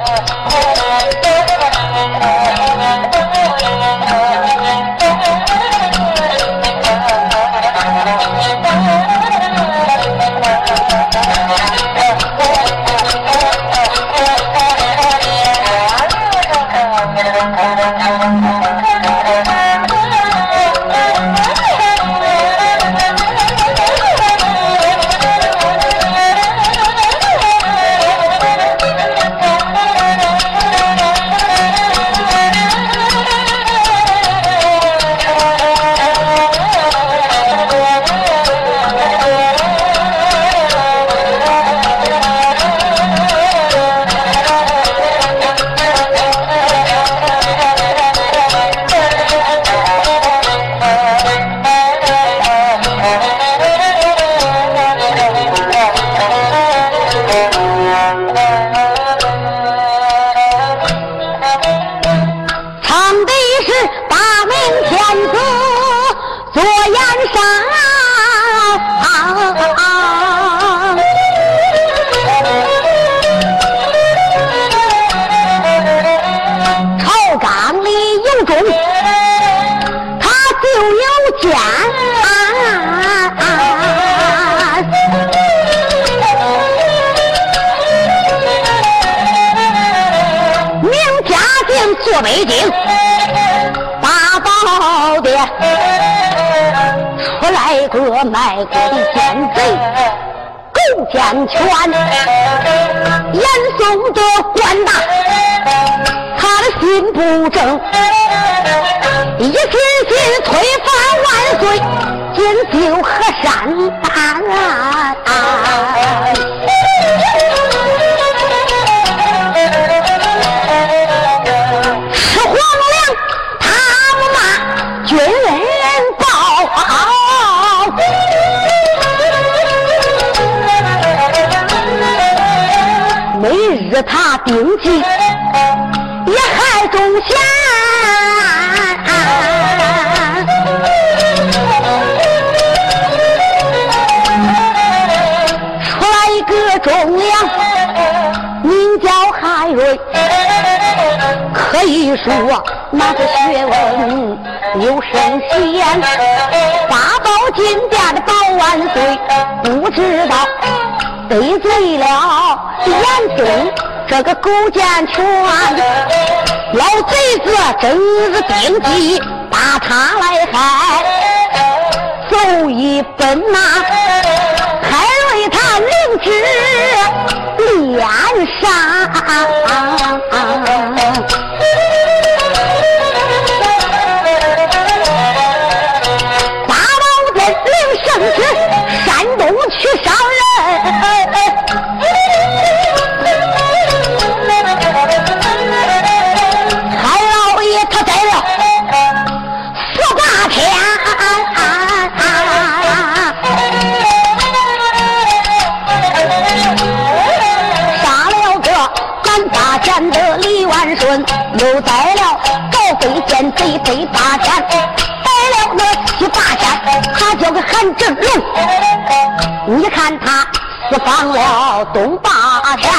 哦出来个卖国的奸贼勾践权，严嵩的官大，他的心不正，一心心推翻万岁，锦绣河山。兵器也还中闲，出来一个忠良，名叫海瑞，可以说那个学问有神仙，八宝金殿的保万岁，不知道得罪了严嵩。这个勾践权，老贼子真是定计把他来害，走一分呐，还为他明知脸上，大王的领圣旨，山东去。他叫个韩正龙。你看他私放了东霸天，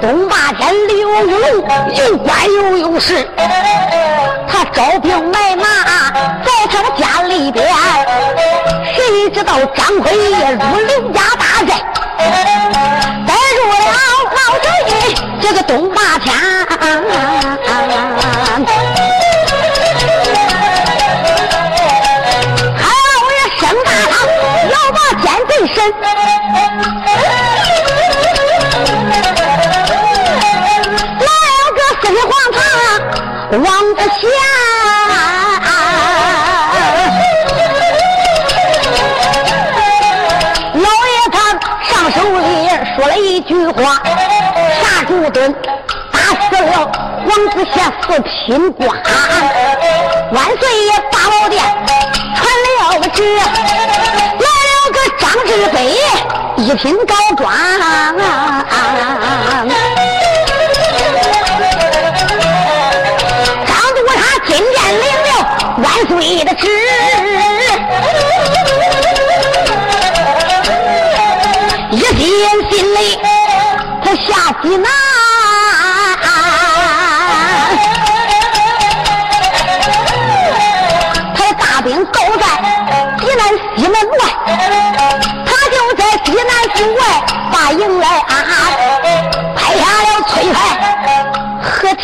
东霸天刘武龙又官又有势，他招兵买马在他的家里边，谁知道张奎也入刘家大寨，带入了老九爷这个东霸天。王子贤，老爷他上手里说了一句话，杀猪墩打死了王子贤四品官，万岁爷八宝殿传了个旨，来了个张志飞一品高官。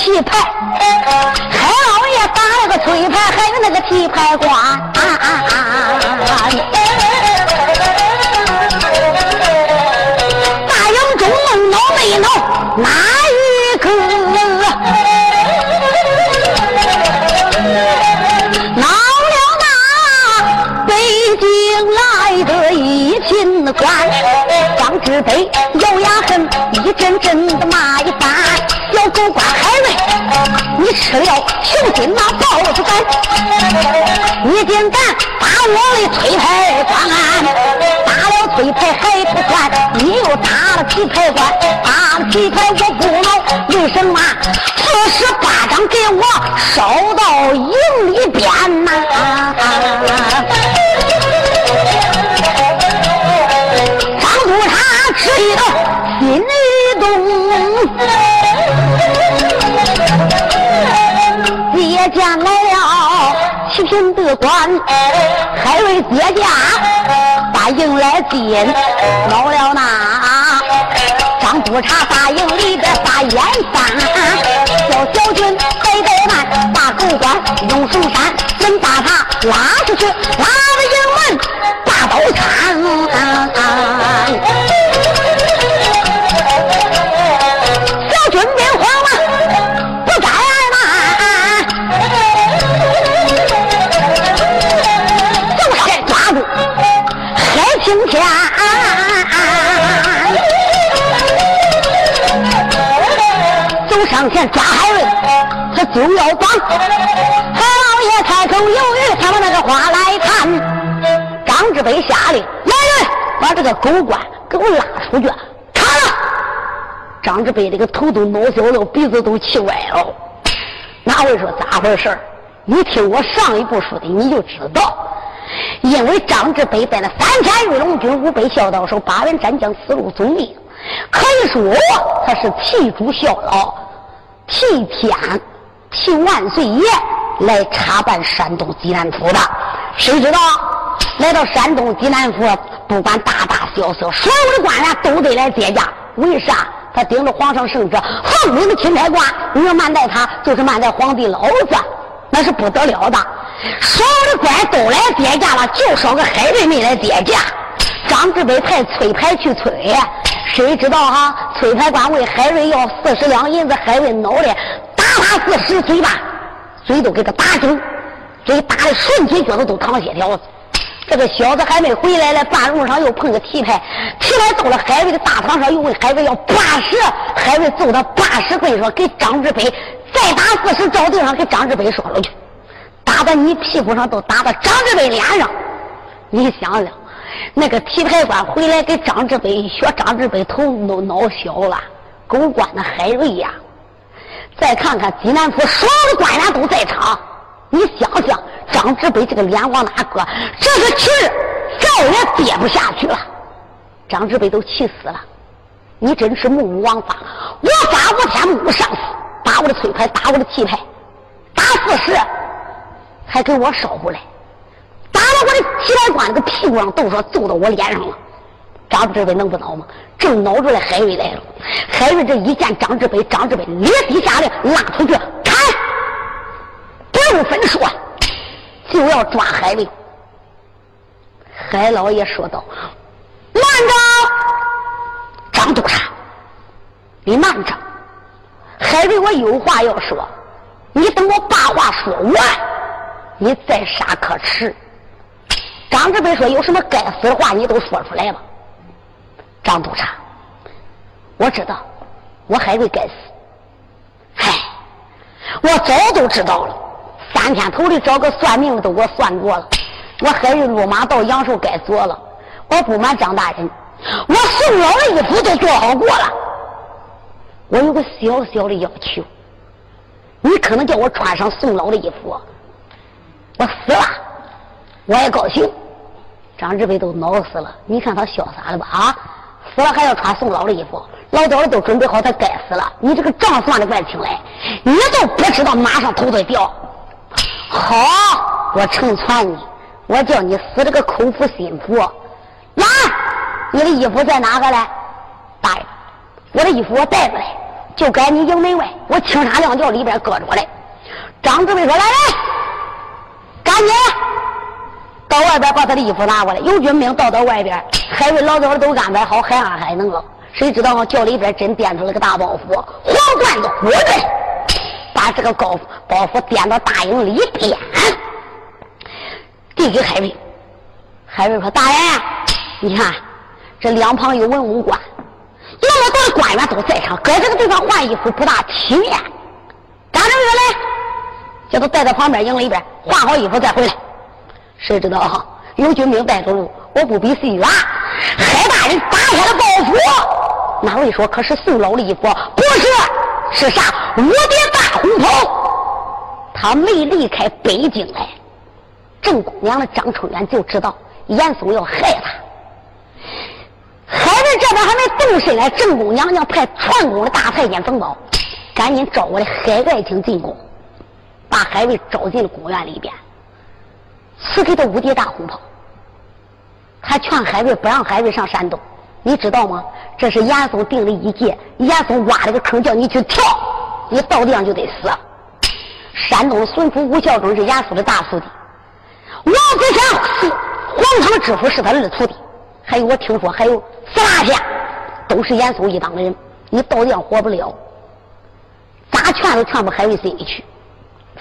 和提牌，海老爷打了个吹牌，还有那个提牌官。你吃了穷心那豹子胆，你竟敢打我的崔牌官，打了崔牌还不算，你又打了皮牌官，打了皮牌我不恼，为什么？孙德官，海瑞接驾大营来进，闹了那张督察大营里边把烟翻，叫小军背斗慢，把狗官用手山，准把他拉出去，拉了营抓海瑞，他就要绑。海老爷开口犹豫，他们那个话来看。张志北下令，来人，把这个狗官给我拉出去，砍了。张志北这个头都脑小了，鼻子都气歪了。哪位说咋回事你听我上一步说的，你就知道。因为张志北在那三千御龙军五百孝道手八员战将四路总兵，可以说他是替主效劳。替天替万岁爷来查办山东济南府的，谁知道来到山东济南府，不管大大小小，所有的官员都得来接驾。为啥？他顶着皇上圣旨，奉命的钦差官，你要慢待他，就是慢待皇帝老子，那是不得了的。所有的官都来接驾了，就少个海瑞没来接驾。张志北派崔牌去催。谁知道哈？崔牌官问海瑞要四十两银子，海瑞恼的打他四十嘴巴，嘴都给他打肿，嘴打的顺嘴角子都淌血条子。这个小子还没回来呢，半路上又碰个提牌，提牌到了海瑞的大堂上，又问海瑞要八十，海瑞揍他八十棍，说给张志北再打四十，照地上给张志北说了去，打在你屁股上，都打到张志北脸上，你想想。那个提牌官回来给张志北学，张志北头都恼小了。狗官的海瑞呀！再看看济南府所有的官员都在场，你想想，张志北这个脸往哪搁？这个气儿再也憋不下去了。张志北都气死了！你真是目无王法！我发五天目无上司，打我的催牌，打我的气牌，打四十，还给我烧回来。打了我的提牌官那个屁股上，都说揍到我脸上了。张志北能不恼吗？正恼出来，海瑞来了。海瑞这一见张志北，张志北立即下令拉出去砍，不用分说，就要抓海瑞。海老爷说道：“慢着，张督察，你慢着。海瑞，我有话要说，你等我把话说完，你再杀可迟。”张志北说：“有什么该死的话，你都说出来吧。”张督察，我知道，我海瑞该死。嗨，我早都知道了。三天头里找个算命的都给我算过了。我海瑞路马到阳寿该做了。我不瞒张大人，我送老的衣服都做好过了。我有个小小的要求，你可能叫我穿上送老的衣服。我死了，我也高兴。张志伟都恼死了，你看他潇洒的吧？啊，死了还要穿送老的衣服，老早的都准备好，他该死了。你这个账算的怪清来，你都不知道马上头再掉。好，我成全你，我叫你死这个口服心服。来，你的衣服在哪个嘞？大爷，我的衣服我带着嘞，就该你营门外，我青纱亮轿里边搁着嘞。张志伟说：“来来，赶紧到外边把他的衣服拿过来。”有军兵到到外边，海瑞老早都安排好，海安海能了。谁知道轿里边真颠出了个大包袱，黄罐子火的，把这个高包袱颠到大营里边，递给海瑞。海瑞说：“大人，你看这两旁有文武官，那么多的官员都在场，搁这个地方换衣服不大体面。张志伟来，叫他带到旁边营里边换好衣服再回来。谁知道哈？有军兵带着路，我不比谁远。海大人打开了包袱。”那位说：“可是宋老的衣服不是，是啥？五叠大红袍。他没离开北京来，郑公娘的张春元就知道严嵩要害他。海瑞这边还没动身来，郑公娘娘派传宫的大太监冯宝，赶紧召我的海爱卿进宫，把海瑞招进了宫院里边，赐给他五叠大红袍。他劝海瑞不让海瑞上山东。”你知道吗？这是严嵩定的一劫，严嵩挖了个坑叫你去跳，你到地上就得死。山东孙福吴孝忠是严嵩的大徒弟，王子强是黄堂知府是他二徒弟，还有我听说还有四大县都是严嵩一帮的人，你到地上活不了。咋劝都劝不海瑞心里去，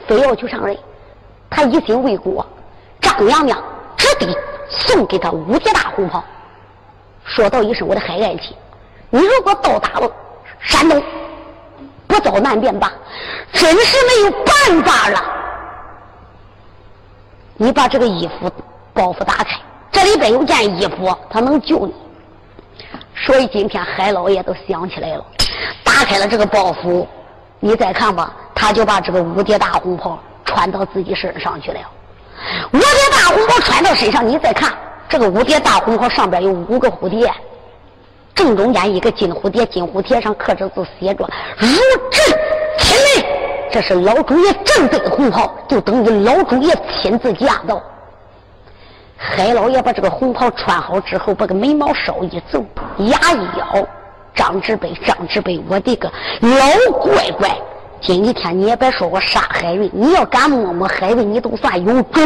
非要去上任。他一心为国，张娘娘只得送给他五叠大红袍。说道一声：“我的海爱卿，你如果到达了山东，不遭难便罢，真是没有办法了。你把这个衣服包袱打开，这里边有件衣服，它能救你。所以今天海老爷都想起来了，打开了这个包袱，你再看吧，他就把这个五叠大红袍穿到自己身上去了。五叠大红袍穿到身上，你再看。”这个五叠大红袍上边有五个蝴蝶，正中间一个金蝴蝶，金蝴蝶上刻着字，写着“如朕亲临”。这是老主爷正对的红袍，就等于老主爷亲自驾到。海老爷把这个红袍穿好之后，把个眉毛稍一皱，牙一咬：“张志北，张志北，我的个老乖乖！今天你也别说我杀海瑞，你要敢摸摸海瑞，你都算有种。”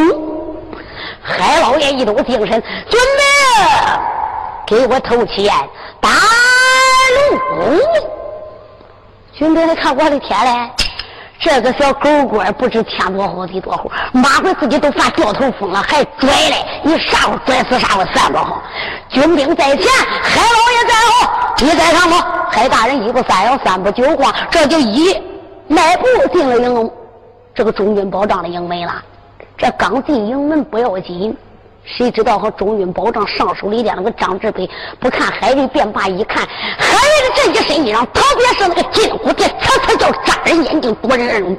海老爷一抖精神，准备给我偷钱，打路。军兵，你看我的天嘞！这个小狗官不知天多厚地多厚，马回自己都犯掉头风了，还拽嘞！你啥时候拽死啥时候算不好。军兵在前，海老爷在后，你再看吧。海大人一步三摇，三步九晃，这就一迈步进了营，这个中军保障的营门了。这刚进营门不要紧，谁知道和中军保障上手里边那个张志北不看海瑞便罢，一看海瑞的这一身衣裳，特别是那个金蝴蝶，呲呲叫扎人眼睛，夺人耳目。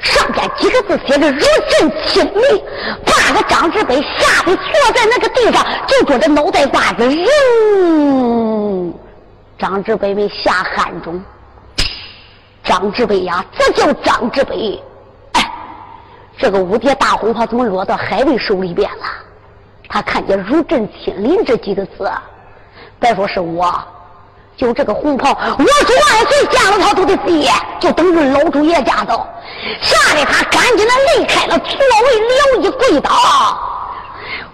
上边几个字写着“如朕亲临”，把个张志北吓得坐在那个地上，就觉着脑袋瓜子嗡。张志北被吓汗中。张志北呀，这叫张志北。哎这个五叠大红袍怎么落到海瑞手里边了？他看见“如朕亲临”这几个字，别说是我，就这个红袍，我主万岁见了他都得跌，就等于老主爷驾到，吓得他赶紧的离开了座位，了一跪倒：“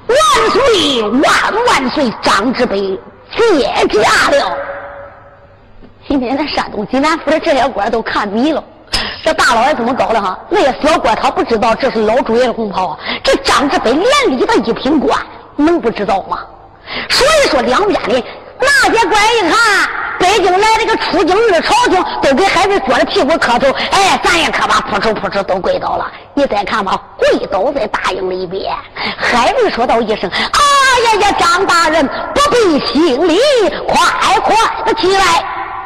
万岁万万岁！张志北接驾了。”今天在山东济南府的这些官都看迷了。这大老爷怎么搞的哈？那些小官他不知道这是老主爷的红袍啊！这张志飞连理的一品官，能不知道吗？所以说两边的那些官一看，北京来了个出京的朝廷，都给孩子撅着屁股磕头。哎，咱也可把扑哧扑哧都跪倒了。你再看吧，跪倒在大营里边，还没说道一声：“啊呀呀，张大人不必行礼，快快的起来。”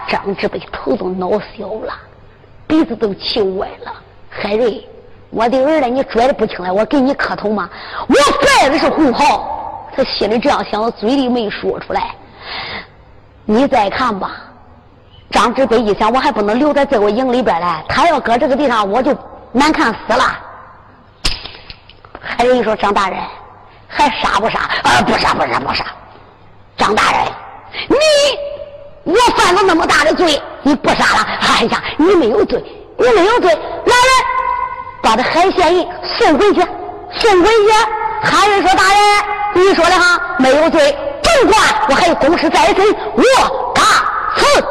张志北头都恼小了。鼻子都气歪了，海瑞，我的儿子，你拽的不轻了，我给你磕头吗？我拜的是红袍，他心里这样想，嘴里没说出来。你再看吧，张志北一想，我还不能留在这个营里边嘞，他要搁这个地方，我就难看死了。海瑞说：“张大人，还杀不杀？啊，不杀，不杀，不杀。张大人，你我犯了那么大的罪，你不杀了？哎呀，你没有罪，你没有罪！来人，把这海鲜人送回去，送回去。海人说：“大人，你说的哈，没有罪，不管我还有公事在身，我打死了。”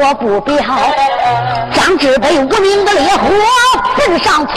我不表，张志被无名的烈火焚上窜。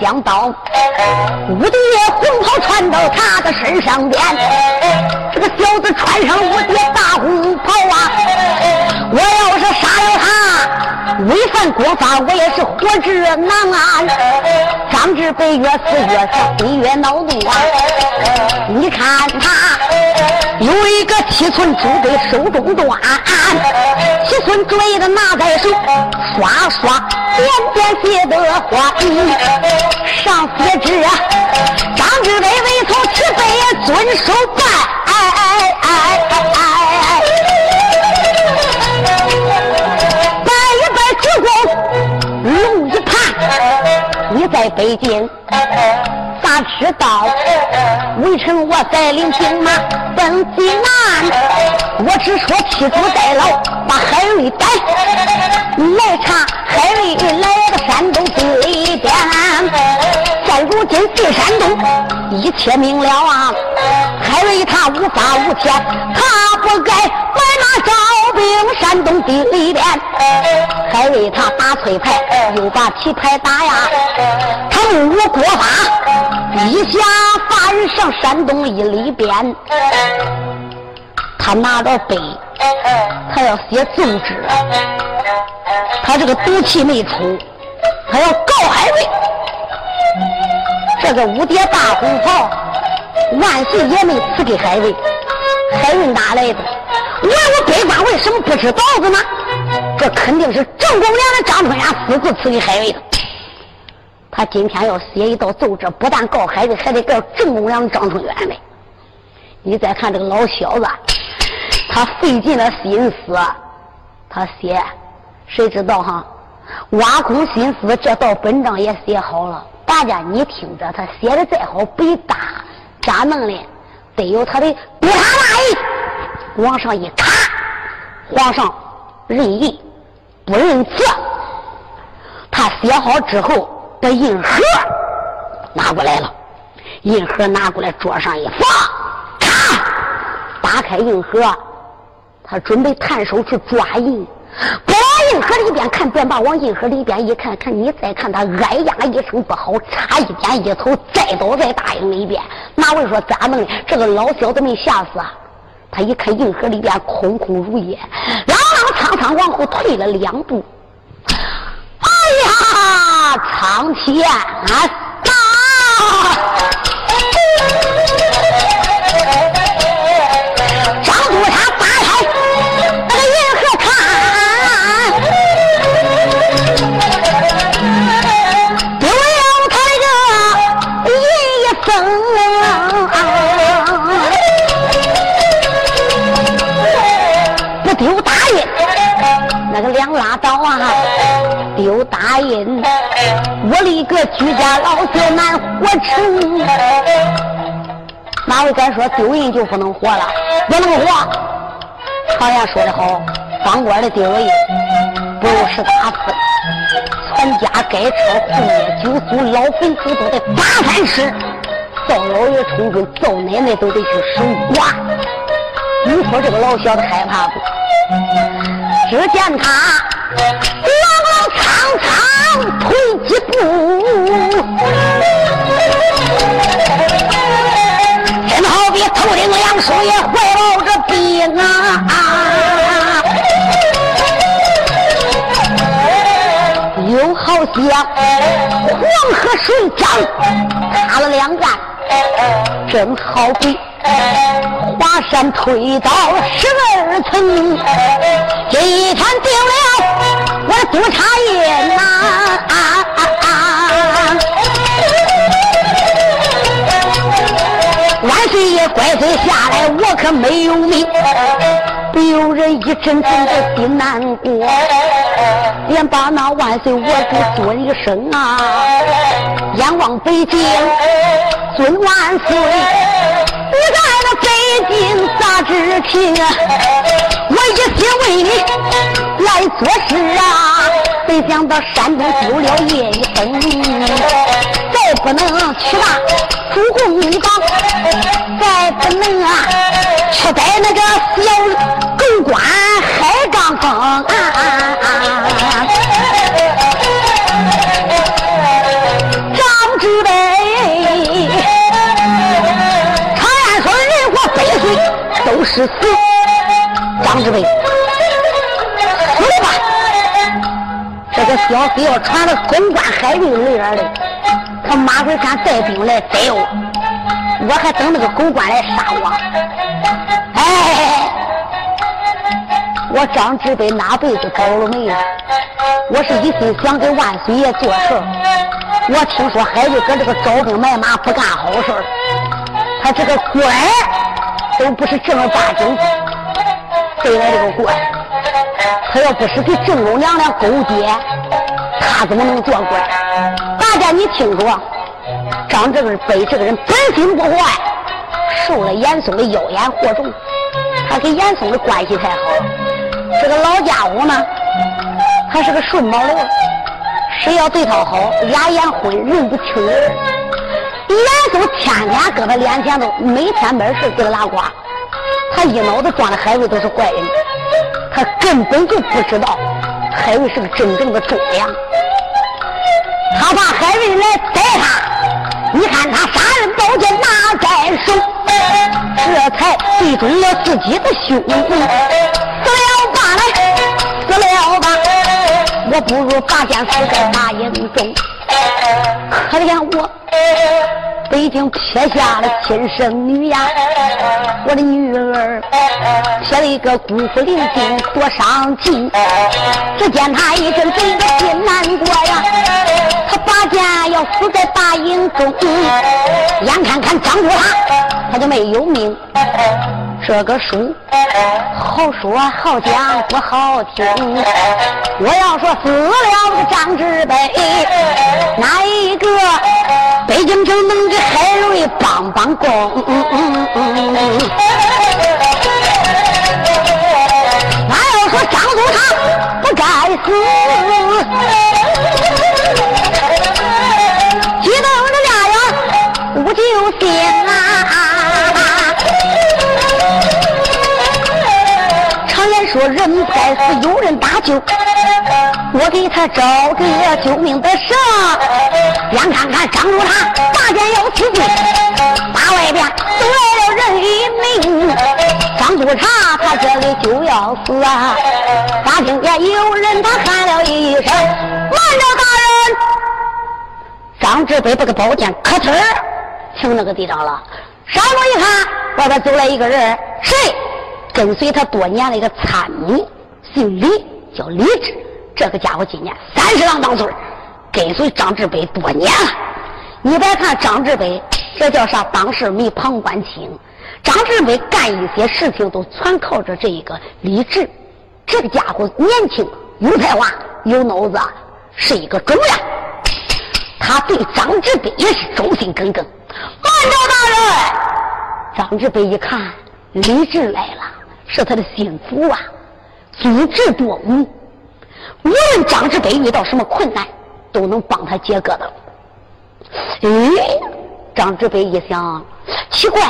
想到，五蝶红袍穿到他的身上边，这个小子穿上五蝶大红袍啊！我要是杀了他，违反国法，我也是活着难安。张志北越死越死，心越恼怒啊！你看他有一个七寸珠杯手中端，七寸珠的拿在手，刷刷点点写的花。上写纸啊，张志伟为头起飞，遵守办。在北京咋知道？微臣我带领兵马奔济南，我只说七祖在牢，把海瑞逮。来查海瑞来到山东里边。现如今进山东，一切明了啊！海瑞他无法无天，他不该山东地里边。海瑞他打翠牌，又把皮牌打呀，他目无国法，一下法人上山东一里边。他拿着笔，他要写奏纸，他这个赌气没出，他要告海瑞。这个五叠大红袍，万岁也没赐给海瑞，海瑞哪来的？问我北官为什么不吃稻子呢？这肯定是郑公良的张春元私自赐给海瑞的。他今天要写一道奏折，不但告海瑞，还得告郑公良张春元的。你再看这个老小子，他费尽了心思，他写，谁知道哈？挖空心思，这道本章也写好了。大家你听着，他写的再好，笔大咋弄的？得有他的督察大印，往上一卡，皇上认印不认字。他写好之后，把印盒拿过来了，印盒拿过来桌上一放，咔，打开印盒，他准备探手去抓印。往印盒里边看，便把往印盒里边一看，看你再看他，哎呀一声不好，差一点一头栽倒在大营里边。哪位说咋弄的？这个老小子没吓死啊！他一看硬盒里边空空如也，踉踉跄跄往后退了两步。哎呀，苍天啊！拉倒啊丢大印，我的个居家老小难活成。哪位敢说丢印就不能活了？不能活。常言说的好，当官的丢印不如吃大粪。全家该吃红叶酒酥老坟头都得八饭吃，灶老爷冲跟灶奶奶都得去守寡。你说这个老小子害怕不？只见他。苍苍退几步，真好比头顶两树也怀抱着兵啊！又好像黄河水涨，打了两岸，真好比华山推倒十二层，今天定了我的督察印呐！万岁爷怪罪下来，我可没有命。不由人一阵阵的心难过，连把那万岁我给尊一声啊！仰望北京尊万岁，事情啊？我一心为你来做事啊，没想到山东丢了叶一分，再不能去那主公党，再不能啊去在那个小。狗官海刚峰，张是死，张志北死吧！这个消息要传到公关海运里边的，他马回山带兵来逮我，我还等那个狗官来杀我，哎。我张志北哪辈子搞了霉呀？我是一心想给万岁爷做事我听说海瑞搁这个招兵买马不干好事他这个官都不是正儿八经得来这个官。他要不是给正宫娘娘勾结，他怎么能做官？大家你清楚，张志北这个人本心不坏，受了严嵩的妖言惑众，他跟严嵩的关系太好。这个老家伙呢，还是个顺毛流，谁要对他好，俩眼昏，人不清人。严嵩天天搁他脸前头，每天没事给他拉呱，他一脑子装的海瑞都是坏人，他根本就不知道海瑞是个真正的忠良。他怕海瑞来逮他，你看他杀人宝剑拿在手，这才对准了自己的胸。死了吧！来死了吧我不如拔剑死在马营中。可怜我北京撇下了亲生女呀，我的女儿撇了一个孤苦伶仃，多伤心。只见他一阵阵的心难过呀，他拔剑要死在大营中，眼看看张住他，他就没有命。这个书好说好讲不好听，我要说死了个张志北，哪一个北京城能给海瑞帮帮工？那要说张祖他不该死，激动的俩呀不就心人该死有人搭救，我给他找个救命的绳。眼看看张住他，大剑要刺进，大外边走来了人一名。张督察他这里就要死啊！大听见有人他喊了一声：“慢着，大人！”张志北把个宝剑磕呲儿停那个地上了。上头一看，外边走来一个人，谁？跟随他多年的一个参谋，姓李，叫李治。这个家伙今年三十郎当岁跟随张志北多年了。你别看张志北，这叫啥？当事没旁观清。张志北干一些事情都全靠着这一个李治。这个家伙年轻，有才华，有脑子，是一个忠良。他对张志北也是忠心耿耿。慢着，大人！张志北一看，李治来了。是他的心腹啊，足智多谋，无论张志北遇到什么困难，都能帮他解疙瘩。哎，张志北一想，奇怪，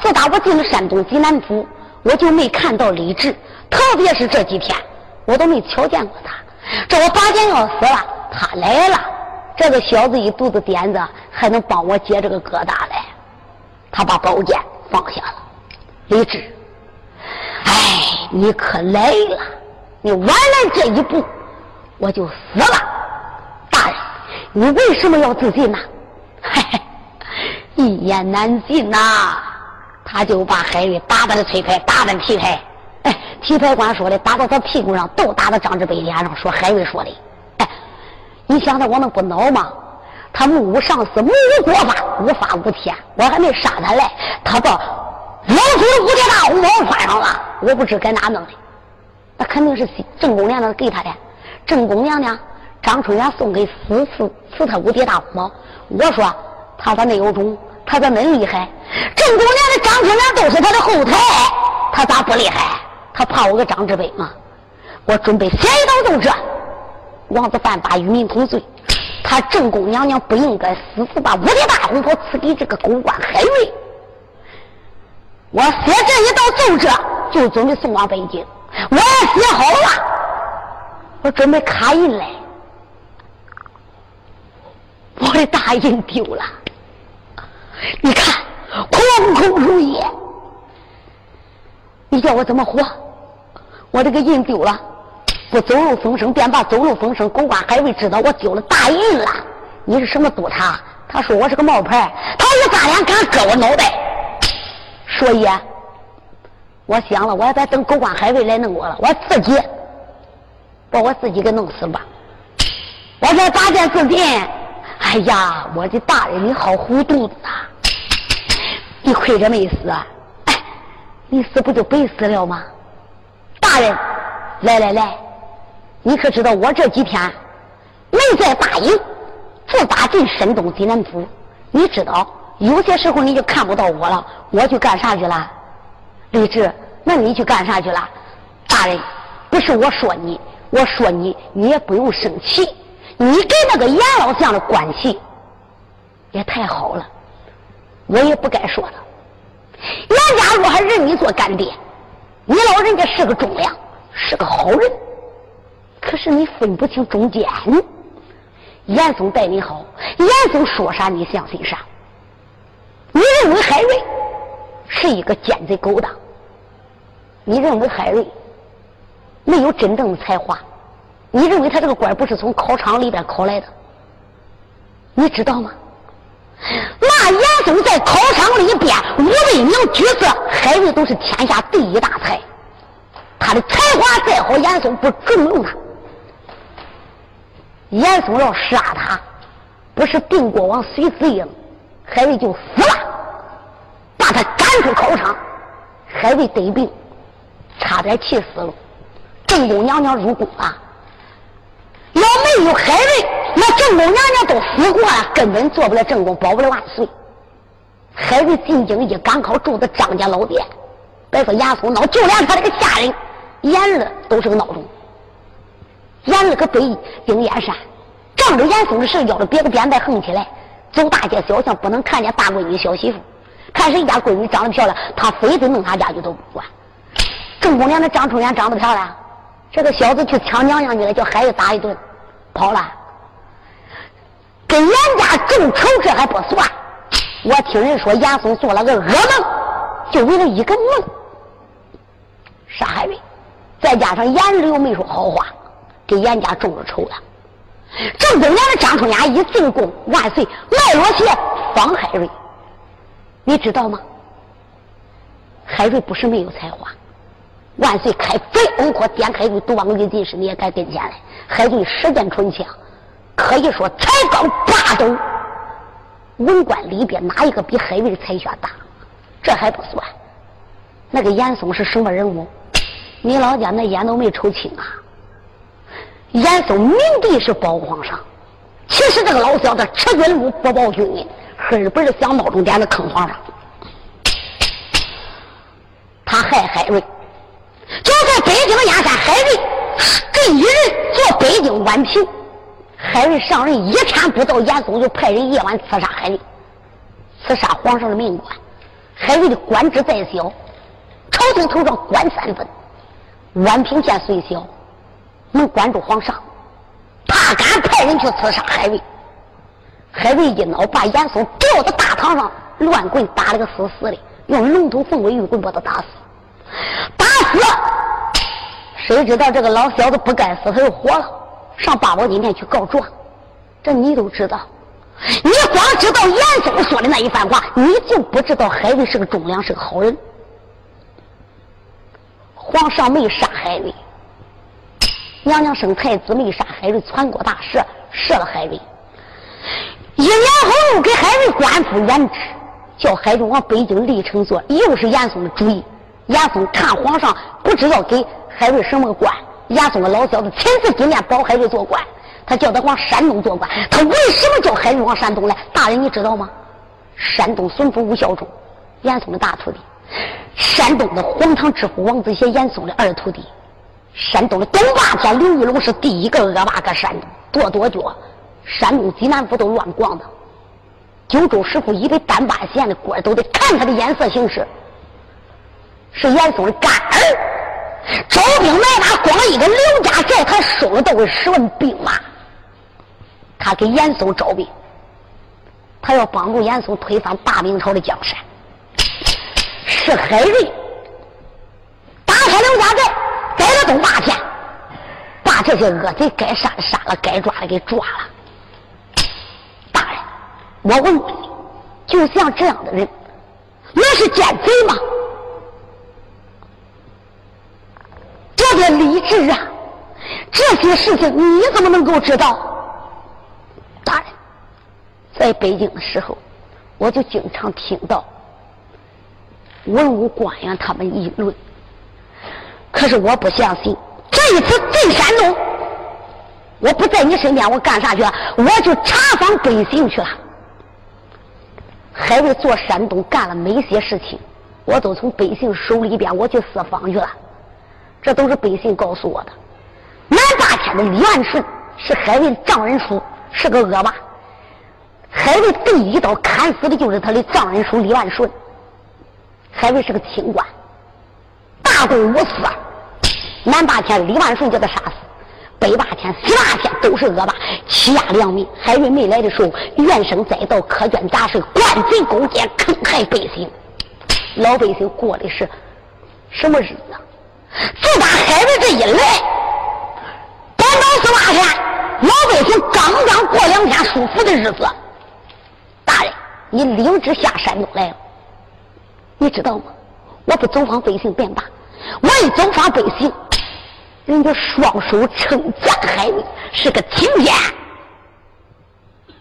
自打我进了山东济南府，我就没看到李治，特别是这几天，我都没瞧见过他。这我八剑要死了，他来了，这个小子一肚子点子，还能帮我解这个疙瘩嘞。他把宝剑放下了，李治，哎，你可来了，你晚来这一步，我就死了。大人，你为什么要自尽呢？嘿嘿，一言难尽呐。他就把海瑞打在了崔牌，打在提牌。哎，提牌官说的，打到他屁股上，都打到张志北脸上。说海瑞说的，哎，你想他我能不恼吗？他目无上司，目无国法，无法无天。我还没杀他来，他到老祖的五叠大红包穿上了，我不知该哪弄的。那肯定是正宫娘娘给他的。正宫娘娘张春元送给四次赐他五叠大红包。我说他咋没有种？他咋恁厉害？正宫娘娘张春元都是他的后台，他咋不厉害？他怕我个张志北吗？我准备写一道奏折，王子犯把与民同罪。他正宫娘娘不应该私自把五叠大红包赐给这个狗官海瑞。我写这一道奏折，就准备送往北京。我也写好了，我准备卡印来。我的大印丢了。你看，空空如也。你叫我怎么活？我这个印丢了，不走漏风声，便把走漏风声。狗官海瑞知道我丢了大印了。你是什么督察？他说我是个冒牌。他有大脸敢割我脑袋？所以，我想了，我也别等狗官海瑞来弄我了，我自己把我自己给弄死吧。我这打件自尽。哎呀，我的大人，你好糊涂啊！你亏着没死，哎，你死不就白死了吗？大人，来来来，你可知道我这几天没在大营，自打进山东济南府，你知道有些时候你就看不到我了，我去干啥去了？李治，那你去干啥去了？大人，不是我说你，我说你，你也不用生气。你跟那个严老相的关系也太好了，我也不该说他。严家若还认你做干爹，你老人家是个忠良，是个好人，可是你分不清中间。严嵩待你好，严嵩说啥你相信啥。你认为海瑞是一个奸贼勾当，你认为海瑞没有真正的才华。你认为他这个官不是从考场里边考来的？你知道吗？那严嵩在考场里边五位名举子，海瑞都是天下第一大才。他的才华再好，严嵩不重用他。严嵩要杀他，不是定国王隋子英，海瑞就死了。把他赶出考场，海瑞得病，差点气死了。正宫娘娘入宫了。要没有海瑞，那正宫娘娘都死过了，根本做不了正宫，保不了万岁。海瑞进京一赶考，住在张家老店，别说严嵩闹，就连他这个下人严儿都是个闹钟。严儿可对丁燕山，仗着严嵩的事，要着别个扁担横起来，走大街小巷不能看见大闺女小媳妇，看谁家闺女长得漂亮，他非得弄他家去都不管。正宫娘的张春元长得漂亮，这个小子去抢娘娘去了，叫孩子打一顿。跑了，跟严家众仇，这还不算。我听人说，严嵩做了个噩梦，就为了一个梦杀海瑞，再加上严儿又没说好话，给严家种了仇了。正宫娘的张春雅一进宫，万岁卖罗鞋放海瑞，你知道吗？海瑞不是没有才华，万岁开飞欧阔，点开瑞，读王立进士，你也该跟前来。海瑞十箭穿枪，可以说才高八斗。文官里边哪一个比海瑞的才学大？这还不算，那个严嵩是什么人物？你老家那烟都没抽清啊！严嵩明帝是保皇上，其实这个老小子吃军禄不报军，根本是想冒充点子坑皇上。他害海瑞，就在北京燕山，海瑞。这一人做北京宛平，海瑞上任一天不到，严嵩就派人夜晚刺杀海瑞，刺杀皇上的命官。海瑞的官职再小，朝廷头上官三分。宛平县虽小，能管住皇上，他敢派人去刺杀海瑞。海瑞一恼，把严嵩吊到大堂上，乱棍打了个死死的，用龙头凤尾玉棍把他打死。打死，谁知道这个老小子不该死，他又活了，上八宝金殿去告状。这你都知道，你光知道严嵩说的那一番话，你就不知道海瑞是个忠良，是个好人。皇上没杀海瑞，娘娘生太子没杀海瑞，篡国大赦，赦了海瑞。一年后给海瑞官复原职，叫海瑞往北京历城做，又是严嵩的主意。严嵩看皇上不知道给海瑞什么官，严嵩的老小子亲自进面保海瑞做官，他叫他往山东做官。他为什么叫海瑞往山东来？大人你知道吗？山东巡抚吴孝忠，严嵩的大徒弟。山东的皇唐知府王子协，严嵩的二徒弟；山东的东霸天刘玉龙是第一个恶霸，搁山东跺跺脚，山东济南府都乱逛的。九州师傅以为单八县的官都得看他的眼色行事。是严嵩的干儿，招兵买马，光一个刘家寨，他收了都是十万兵马。他给严嵩招兵，他要帮助严嵩推翻大明朝的江山。是海瑞打开刘家寨，逮了东霸天，把这些恶贼该杀的杀了，该抓的给抓了。大人，我问你，就像这样的人，那是奸贼吗？这些理智啊，这些事情你怎么能够知道？大人，在北京的时候，我就经常听到。文武官员他们议论，可是我不相信。这一次进山东，我不在你身边，我干啥去？我去查访百姓去了。海瑞做山东干了哪些事情，我都从百姓手里边我去私访去了。这都是百姓告诉我的。南霸天的李万顺是海瑞丈人叔，是个恶霸。海瑞第一刀砍死的就是他的丈人叔李万顺。海瑞是个清官，大公无私。南霸天李万顺叫他杀死，北霸天西霸天都是恶霸，欺压良民。海瑞没来的时候，怨声载道，苛捐杂税，官贼勾践，坑害百姓。老百姓过的是什么日子？自打海瑞这一来，短短十八天，老百姓刚刚过两天舒服的日子。大人，你领旨下山东来了。你知道吗？我不走访百姓便罢，我一走访百姓，人家双手称赞海瑞是个青天。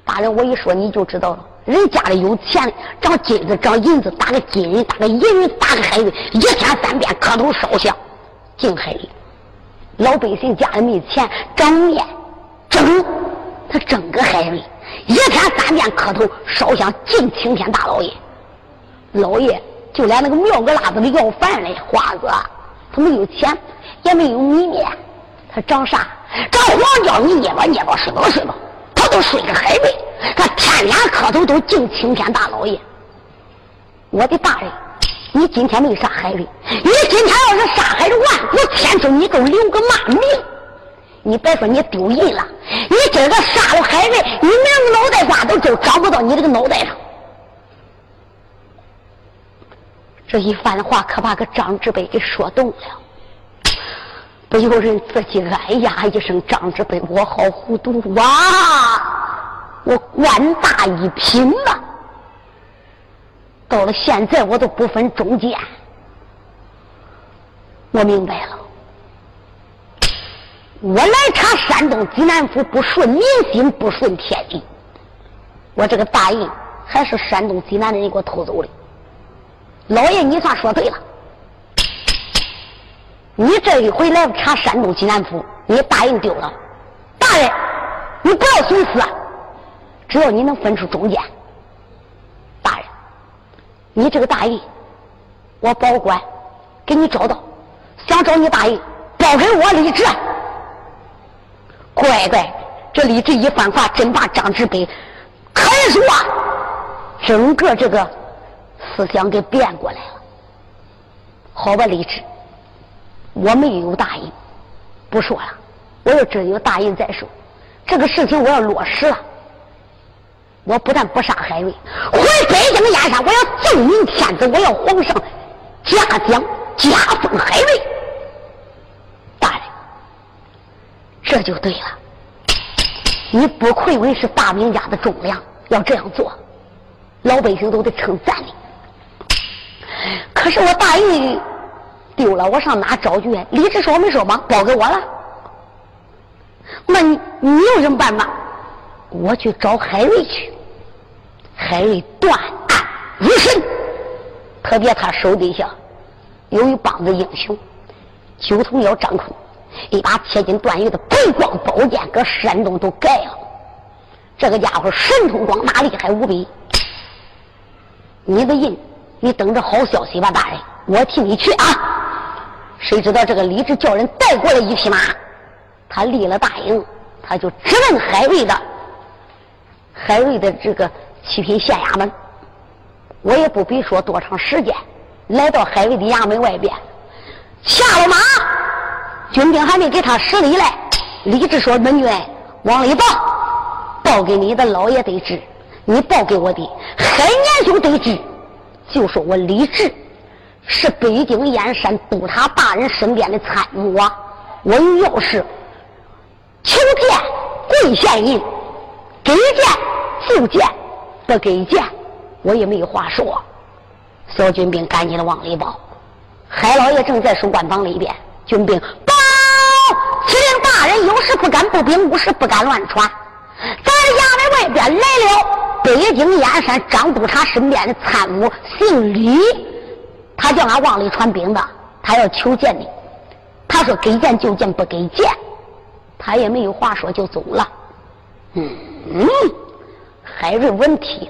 大人，我一说你就知道了。人家里有钱，长金子，长银子，打个金人，打个银人，打个海瑞，一天三遍磕头烧香敬海瑞。老百姓家里没钱，长面蒸，他蒸个海瑞，一天三遍磕头烧香敬青天大老爷，老爷。就连那个庙个拉子里要饭的花子，他没有钱，也没有米面，他长啥？长黄椒，你捏吧捏吧，睡吧睡吧，他都睡个海瑞。他天天磕头都敬青天大老爷。我的大人，你今天没杀海瑞，你今天要是杀海瑞，万古千秋你都留个嘛名？你别说你丢人了，你今个杀了海瑞，你连个脑袋瓜都就长不到你这个脑袋上。这一番话可把个张志北给说动了，不由人自己哎呀一声：“张志北，我好糊涂哇！我官大一品呐，到了现在我都不分忠奸。我明白了，我来查山东济南府不顺民心，不顺天意。我这个大印还是山东济南的人给我偷走的。”老爷，你算说对了。你这一回来查山东济南府，你大印丢了。大人，你不要寻思，只要你能分出中间。大人，你这个大印，我保管给你找到。想找你大印，报给我李治。乖乖，这李治一番话，真把张志北可以说整个这个。思想给变过来了，好吧，李治，我没有答应，不说了。我要真有大印再说，这个事情我要落实了，我不但不杀海瑞，回北京燕山，我要奏明天子，我要皇上嘉奖加封海瑞。大人，这就对了，你不愧为是大明家的忠良，要这样做，老百姓都得称赞你。可是我大玉丢了，我上哪找去？李治说我没说吗？包给我了。那你你有什么办法？我去找海瑞去。海瑞断案如神，特别他手底下有一帮子英雄，九头鸟张坤，一把铁金断玉的白光宝剑，搁山东都盖了。这个家伙神通广大，厉害无比。你的印，你等着好消息吧，大人，我替你去啊。谁知道这个李治叫人带过来一匹马，他立了大营，他就直奔海瑞的海瑞的这个。七品县衙门，我也不必说多长时间，来到海瑞的衙门外边，下了马，军兵还没给他施礼来，李治说：“门军往里报，报给你的老爷得知，你报给我的海年兄得知，就说我李治是北京燕山督察大人身边的参谋啊，我有要事，求见贵县印，给见就见。”不给见，我也没有话说。小军兵赶紧的往里报，海老爷正在守关房里边。军兵报，司令大人有事不敢不禀，无事不敢乱传。咱衙门外边来了北京燕山张督察身边的参谋，姓李，他叫俺往里传兵的，他要求见你。他说给见就见，不给见，他也没有话说就走了。嗯。海瑞问题，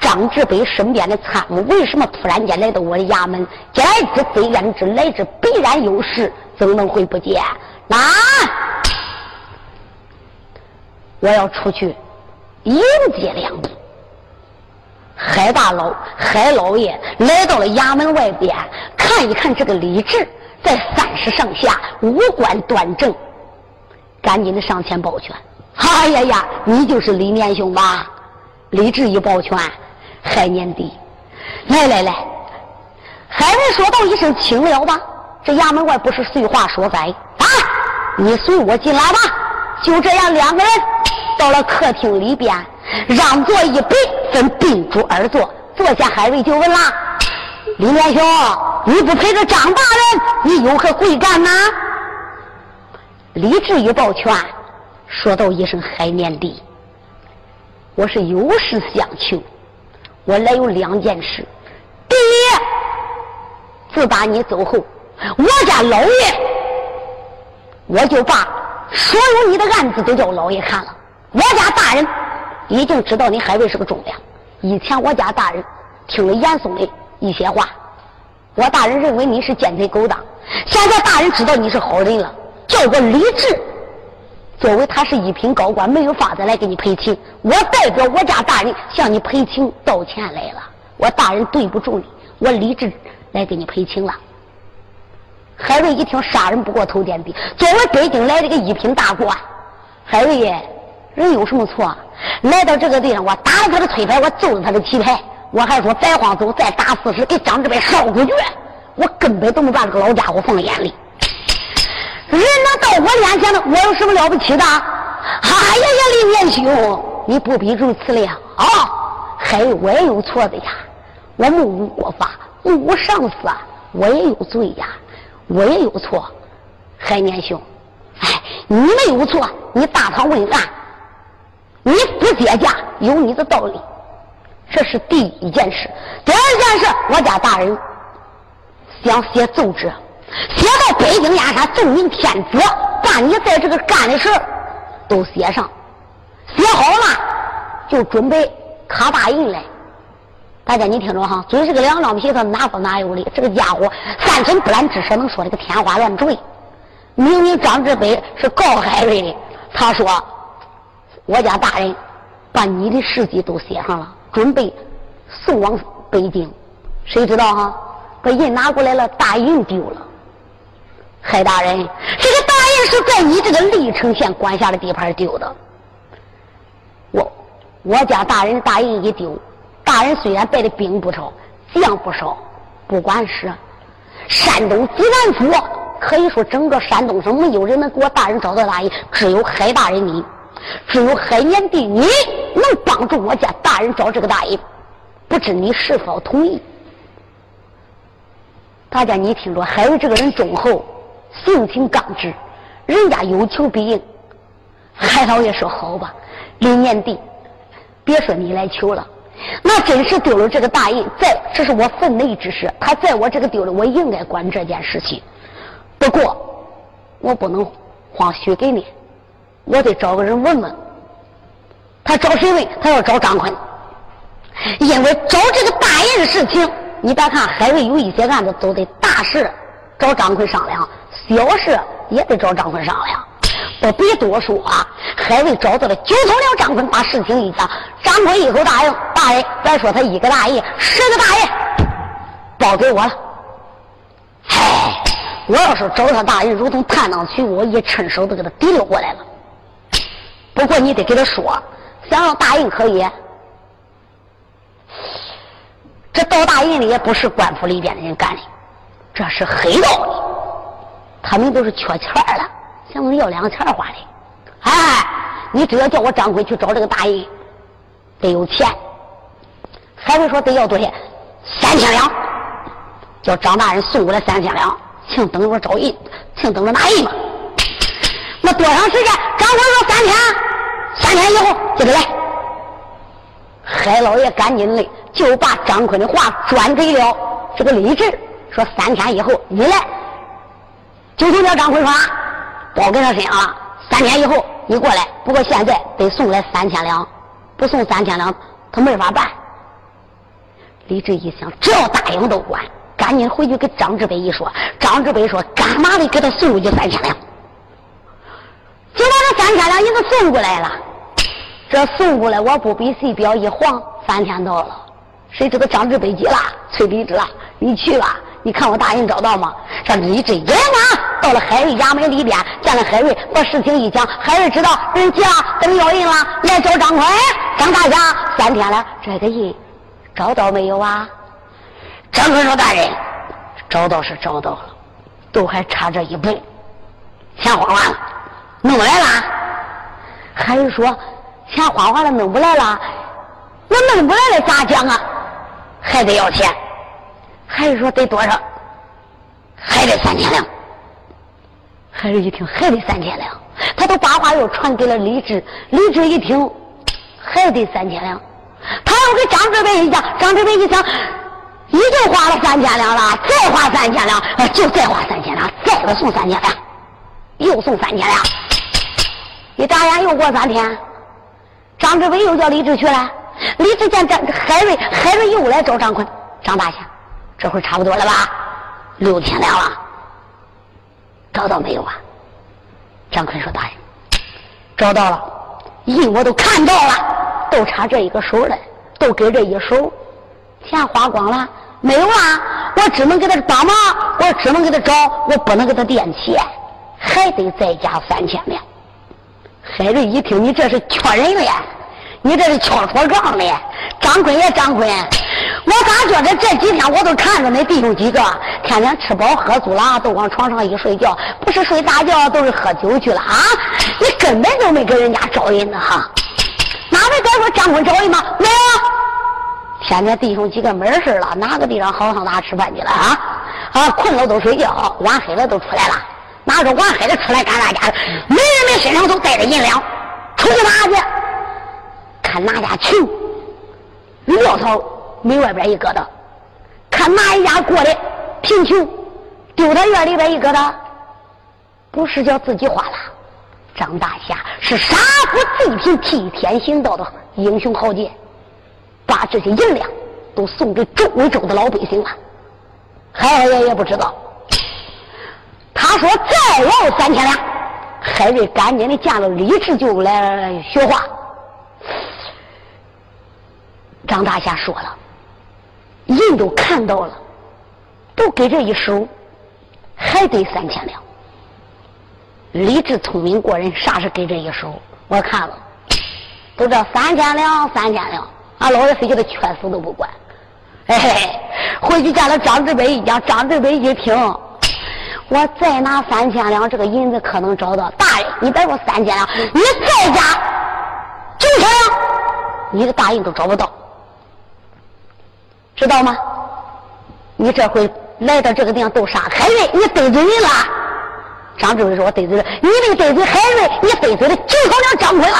张志北身边的参谋为什么突然间来到我的衙门？来之非愿之，来之必然有事，怎能会不见？来，我要出去迎接两步。海大佬、海老爷来到了衙门外边，看一看这个李治在三十上下，五官端正，赶紧的上前抱拳：“哎呀呀，你就是李年兄吧？”李治一抱拳，海年弟，来来来，海瑞说道一声：“请了吧。”这衙门外不是随话说在啊！你随我进来吧。就这样，两个人到了客厅里边，让座一杯，分宾主而坐。坐下，海瑞就问了：“李连兄，你不陪着张大人，你有何贵干呢？”李治一抱拳，说道一声：“海年弟。”我是有事相求，我来有两件事。第一，自打你走后，我家老爷，我就把所有你的案子都叫老爷看了。我家大人已经知道你海瑞是个忠良。以前我家大人听了严嵩的一些话，我大人认为你是奸贼勾当。现在大人知道你是好人了，叫我李治。作为他是一品高官，没有法子来给你赔情。我代表我家大人向你赔情道歉来了。我大人对不住你，我李治来给你赔情了。海瑞一听，杀人不过头点地。作为北京来的个一品大官，海瑞人有什么错？来到这个地方，我打了他的腿牌，我揍了他的棋牌，我还说白晃走，再打四十，给张志伟烧出去。我根本都没把这个老家伙放眼里。人能到我面前的，我有什么了不起的？哎呀呀，李年兄，你不必如此了啊！还有我也有错的呀，我目无国法，目无上司，我也有罪呀，我也有错。海年兄，哎，你没有错，你大唐问案，你不接驾，有你的道理，这是第一件事。第二件事，我家大人想写奏折。写到北京燕山奏明天子，把你在这个干的事都写上，写好了就准备卡大印来。大家你听着哈，嘴是个两张皮，他哪说哪有理。这个家伙三寸不烂之舌，能说这个天花乱坠。明明张志北是告海瑞的，他说我家大人把你的事迹都写上了，准备送往北京。谁知道哈，把印拿过来了，大印丢了。海大人，这个大印是在你这个历城县管辖的地盘丢的。我我家大人大印一丢，大人虽然败的兵不少，将不少，不管是山东济南府，可以说整个山东省没有人能给我大人找到大印，只有海大人你，只有海年帝你能帮助我家大人找这个大印，不知你是否同意？大家你听着，海瑞这个人忠厚，性情刚直，人家有求必应。海老爷说好吧，李年帝，别说你来求了，那真是丢了这个大印，在这是我分内之事，他在我这个丢了，我应该管这件事情。不过我不能荒许给你，我得找个人问问。他找谁问？他要找张坤，因为找这个大印的事情。你别看海瑞有一些案子都得大事找张坤商量，小事也得找张坤商量。不必多说啊，海瑞找到了九头鸟张坤，把事情一讲，张坤一口答应。大人，别说他一个大爷，十个大爷，包给我了。嗨，我要是找他大人，如同探囊取物，一伸手都给他提溜过来了。不过你得给他说，想要大印可以。这盗大印的也不是官府里边的人干的，这是黑道的。他们都是缺钱了，想要两个钱花的。哎，你只要叫我张奎去找这个大印，得有钱。还是说得要多少？三千两。叫张大人送过来三千两，请等着找印，请等着拿印吧。多长时间？张奎说三天，三天以后就得来。海老爷赶紧的。就把张坤的话转给了这个李治，说三天以后你来。就听了张坤说，包给他身上。三天以后你过来，不过现在得送来三千两，不送三千两他没法办。李治一想，只要答应都管，赶紧回去给张志北一说。张志北说，干嘛的给他送过去三千两？就把这三千两银子送过来了。这送过来，我不比谁表一晃，三天到了。谁知道张志北急了，催李治了，你去吧，你看我大人找到吗？这李治一马到了海瑞衙门里边，见了海瑞，把事情一讲，海瑞知道人急了，等要人了，来找张坤，张大侠，三天了，这个印找到没有啊？张坤说：“大人，找到是找到了，都还差这一步，钱花完了，弄来了。”还是说：“钱花完了，弄不来了，那弄不来了咋讲啊？”还得要钱，还是说得多少？还得三千两。海瑞一听还得三千两，他都把话又传给了李治。李治一听还得三千两，他又给张志伟一讲。张志伟一想，已经花了三千两了，再花三千两，就再花三千两，再给送三千两，又送三千两。一眨眼又过三天，张志伟又叫李志去了。李志见张海瑞，海瑞又来找张坤，张大侠，这会儿差不多了吧？六千两了，找到没有啊？张坤说：“大人，找到了，印我都看到了，都差这一个手了，都给这一手，钱花光了，没有啊？我只能给他帮忙，我只能给他找，我不能给他垫钱，还得再加三千两。”海瑞一听，你这是缺人了呀？你这是敲错杠的，张坤也张坤，我咋觉得这几天我都看着那弟兄几个，天天吃饱喝足了，都往床上一睡觉，不是睡大觉，都是喝酒去了啊！你根本就没给人家找人呢哈，哪位敢说张坤找人吗？没有，天天弟兄几个没事了，哪个地方好上哪吃饭去了啊？啊，困了都睡觉，晚黑了都出来了，拿着碗黑了出来干大家？每人的身上都带着银两，出去哪去？看哪家穷，撂草门外边一疙瘩；看哪一家过的贫穷，丢到院里边一疙瘩。不是叫自己花了，张大侠是杀富济贫、替天行道的英雄豪杰，把这些银两都送给周围州的老百姓了。海瑞也不知道，他说再要三千两，海瑞赶紧的见了李治就来学话。张大侠说了，人都看到了，都给这一手，还得三千两。李治聪明过人，啥是给这一手？我看了，都这三千两，三千两，俺老爷非叫他缺死都不管。哎，回去见了张志北一讲，张志北一听，我再拿三千两，这个银子可能找到。大人，你别说三千两，你再加九千两，你的大印都找不到，知道吗？你这回来到这个地方都杀海瑞，你得罪人了。张志伟说：“我得罪了，你没得罪海瑞，你得罪了九头两张坤了。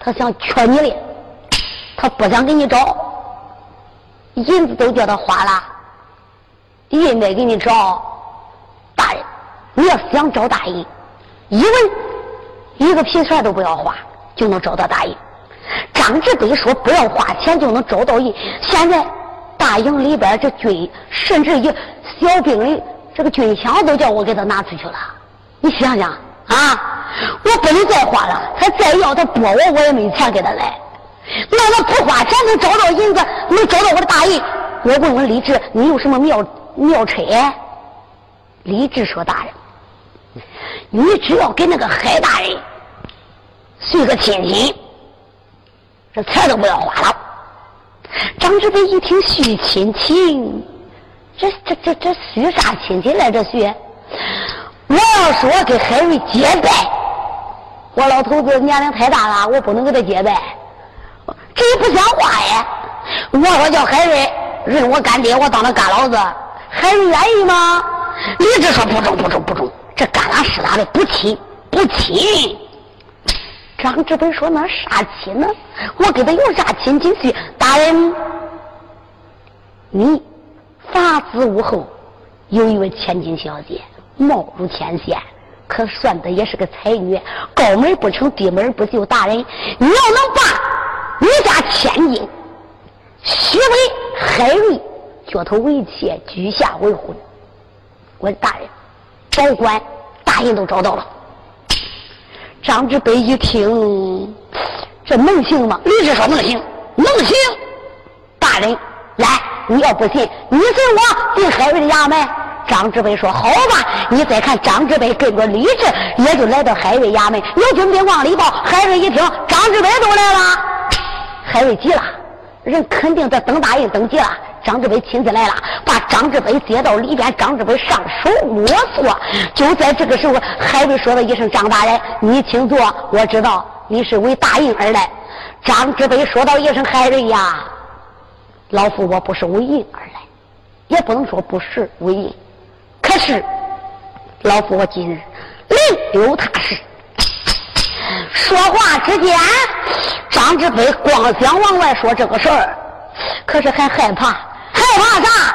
他想缺你的，他不想给你找。”银子都叫他花了，也没给你找。你要想找大印，一文一个皮钱都不要花，就能找到大印。张志北说不要花钱就能找到印。现在大营里边这军，甚至于小兵的这个军饷都叫我给他拿出去了。你想想啊，我不能再花了，他再要他拨我，我也没钱给他来。那我不花钱能找到银子，能找到我的大印。我问问李志，你有什么妙妙策？李志说：“大人，你只要给那个海大人随个亲戚，这钱都不要花了。”张志飞一听续亲戚，这这这这续啥亲戚来着？续？我要说给海瑞结拜，我老头子年龄太大了，我不能给他结拜。这也不像话呀！我说叫海瑞认我干爹，我当了干老子，海瑞愿意吗？李治说不中不中不中，这干拉是他的，不亲不亲。张志本说那啥亲呢？我跟他有啥亲亲戚？大人，你法子屋后有一位千金小姐，貌如天仙，可算得也是个才女，高门不成低门不就。大人，你要能把。你家千金许为海瑞，叫他为妾，居下为婚。我大人，保管大人都找到了。张志北一听，这能行吗？李治说能行，能行。大人，来，你要不信，你随我进海瑞的衙门。张志北说：“好吧。”你再看张志北跟着李志，也就来到海瑞衙门。有军兵往里报，海瑞一听，张志北都来了。海瑞急了，人肯定在等大人等急了。张志北亲自来了，把张志北接到里边。张志北上手摸索，就在这个时候，海瑞说了一声：“张大人，你请坐。我知道你是为大印而来。”张志北说道一声：“海瑞呀，老夫我不是为印而来，也不能说不是为印。可是老夫我今日另有他事。”说话之间，张志飞光想往外说这个事儿，可是还害怕，害怕啥？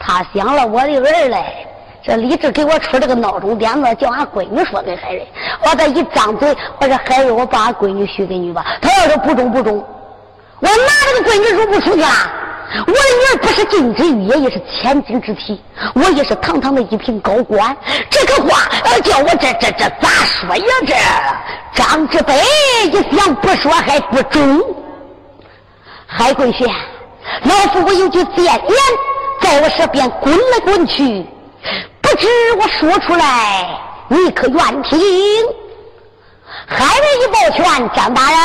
他想了我的儿嘞。这李治给我出这个闹钟点子，叫俺闺女说给海瑞。我这一张嘴，我说海瑞，我把俺闺女许给你吧。他要是不中不中，我拿这个闺女入不出去了。我的女儿不是金枝玉叶，也是千金之体，我也是堂堂的一品高官。这个话叫我这这这咋说呀？这张志北一想不说还不中。海贵贤，老夫我有句谏言，在我身边滚来滚去，不知我说出来，你可愿听？海瑞一抱拳，张大人，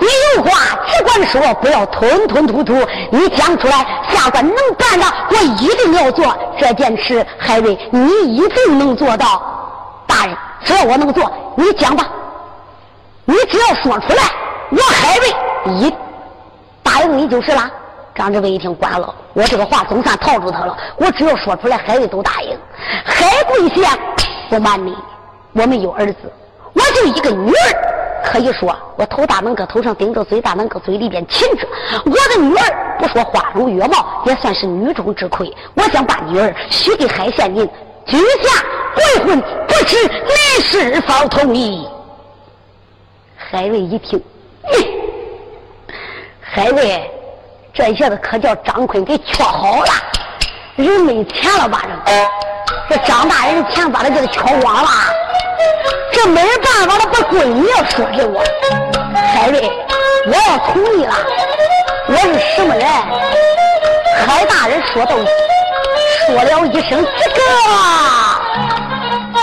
你有话只管说，不要吞吞吐吐。你讲出来，下官能办的，我一定要做这件事。海瑞，你一定能做到。大人，只要我能做，你讲吧。你只要说出来，我海瑞一答应你就是了。张志伟一听，管了，我这个话总算套住他了。我只要说出来，海瑞都答应。海贵县，不瞒你，我们有儿子。我就一个女儿，可以说我头大能搁头上顶着，嘴大能搁嘴里边亲着。我的女儿不说花容月貌，也算是女中之魁。我想把女儿许给海县令，居下为婚，不知你是否同意？海瑞一听，海瑞这一下子可叫张坤给劝好了。人没钱了吧？这这张大人的钱把他给他敲光了。这没办法了，把闺女要说给我，海瑞，我要同意了。我是什么人？海大人说道，说了一声这个，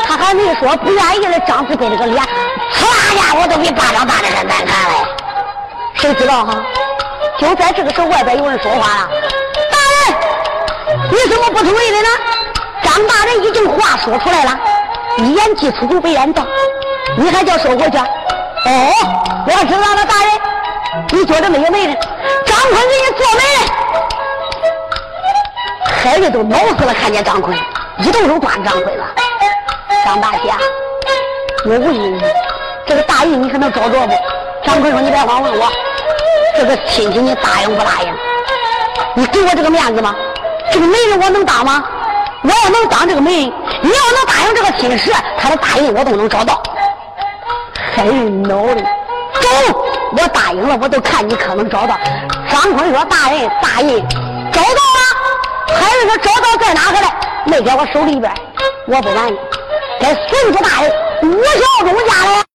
他还没说不愿意了，张志飞这个脸，唰。家伙都比巴掌大的还难看了。谁知道哈？就在这个时候，外边有人说话了：“大人，你怎么不同意的呢？”张大人已经话说出来了，一言既出，馀被言照，你还叫收回去？哦，我知道了，大人，你觉得没有媒人？张坤给你做媒人。海瑞都恼死了，看见张坤，一动手抓张坤了。张大侠，我问你，这个大印你可能找着不？张坤说：“你别慌问我，这个亲戚你答应不答应？你给我这个面子吗？这个媒人我能当吗？我要能当这个媒人，你要能答应这个亲事，他的大印我都能找到。”海瑞恼的，走，我答应了，我都看你可能找到。张坤说：“大人，大印找到了。”海瑞说：“找到在哪个嘞？没在我手里边，我不满意。”在孙子大人吴小忠家嘞。